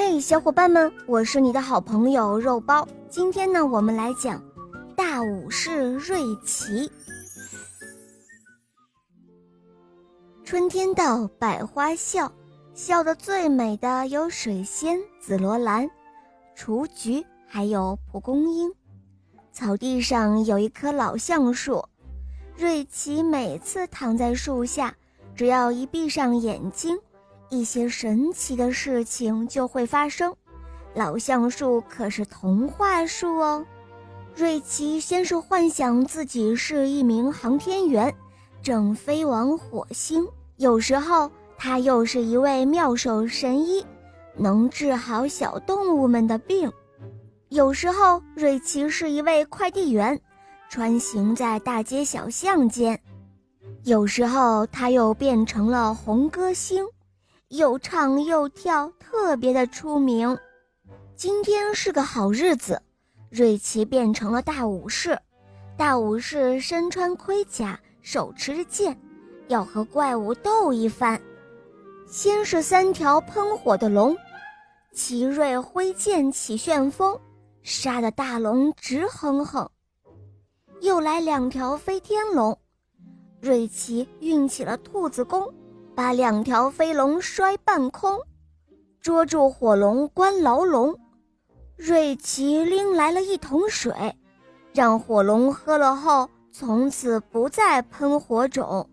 嘿，小伙伴们，我是你的好朋友肉包。今天呢，我们来讲大武士瑞奇。春天到，百花笑，笑得最美的有水仙、紫罗兰、雏菊，还有蒲公英。草地上有一棵老橡树，瑞奇每次躺在树下，只要一闭上眼睛。一些神奇的事情就会发生。老橡树可是童话树哦。瑞奇先是幻想自己是一名航天员，正飞往火星；有时候他又是一位妙手神医，能治好小动物们的病；有时候瑞奇是一位快递员，穿行在大街小巷间；有时候他又变成了红歌星。又唱又跳，特别的出名。今天是个好日子，瑞奇变成了大武士。大武士身穿盔甲，手持着剑，要和怪物斗一番。先是三条喷火的龙，奇瑞挥剑起旋风，杀得大龙直哼哼。又来两条飞天龙，瑞奇运起了兔子功。把两条飞龙摔半空，捉住火龙关牢笼。瑞奇拎来了一桶水，让火龙喝了后，从此不再喷火种。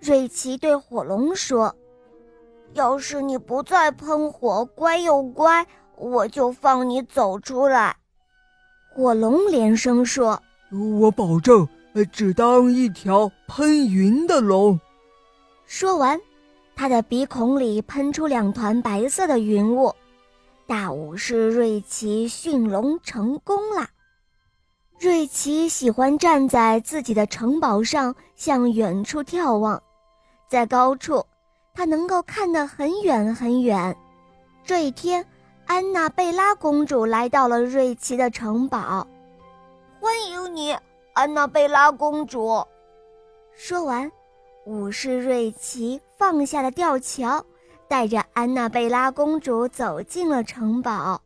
瑞奇对火龙说：“要是你不再喷火，乖又乖，我就放你走出来。”火龙连声说：“我保证，只当一条喷云的龙。”说完，他的鼻孔里喷出两团白色的云雾。大武士瑞奇驯龙成功了。瑞奇喜欢站在自己的城堡上，向远处眺望。在高处，他能够看得很远很远。这一天，安娜贝拉公主来到了瑞奇的城堡。欢迎你，安娜贝拉公主。说完。武士瑞奇放下了吊桥，带着安娜贝拉公主走进了城堡。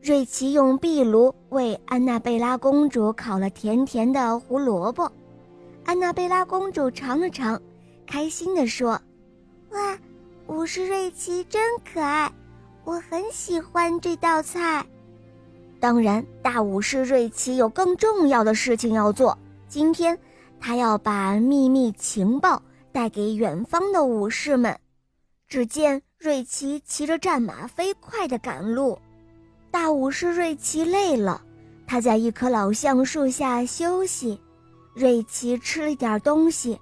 瑞奇用壁炉为安娜贝拉公主烤了甜甜的胡萝卜。安娜贝拉公主尝了尝，开心地说：“哇，武士瑞奇真可爱，我很喜欢这道菜。”当然，大武士瑞奇有更重要的事情要做。今天。他要把秘密情报带给远方的武士们。只见瑞奇骑着战马飞快地赶路。大武士瑞奇累了，他在一棵老橡树下休息。瑞奇吃了点东西，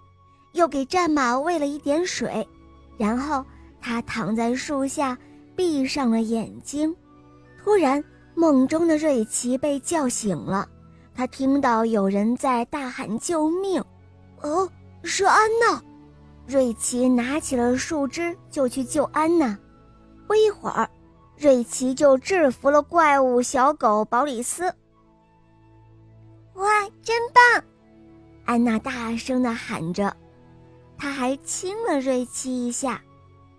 又给战马喂了一点水，然后他躺在树下，闭上了眼睛。突然，梦中的瑞奇被叫醒了。他听到有人在大喊救命，哦，是安娜。瑞奇拿起了树枝就去救安娜。不一会儿，瑞奇就制服了怪物小狗保里斯。哇，真棒！安娜大声地喊着，她还亲了瑞奇一下。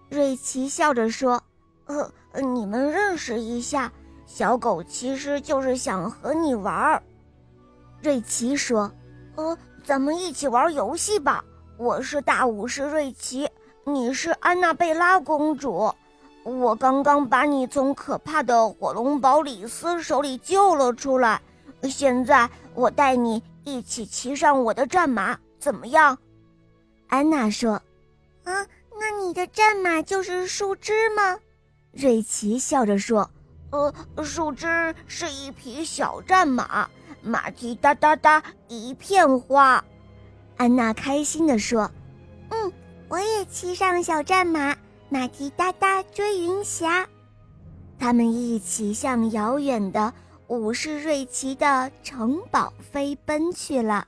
瑞奇笑着说：“呃，你们认识一下，小狗其实就是想和你玩。”瑞奇说：“呃，咱们一起玩游戏吧。我是大武士瑞奇，你是安娜贝拉公主。我刚刚把你从可怕的火龙堡里斯手里救了出来。现在我带你一起骑上我的战马，怎么样？”安娜说：“啊，那你的战马就是树枝吗？”瑞奇笑着说：“呃，树枝是一匹小战马。”马蹄哒哒哒，一片花。安娜开心地说：“嗯，我也骑上小战马，马蹄哒哒追云霞。”他们一起向遥远的武士瑞奇的城堡飞奔去了。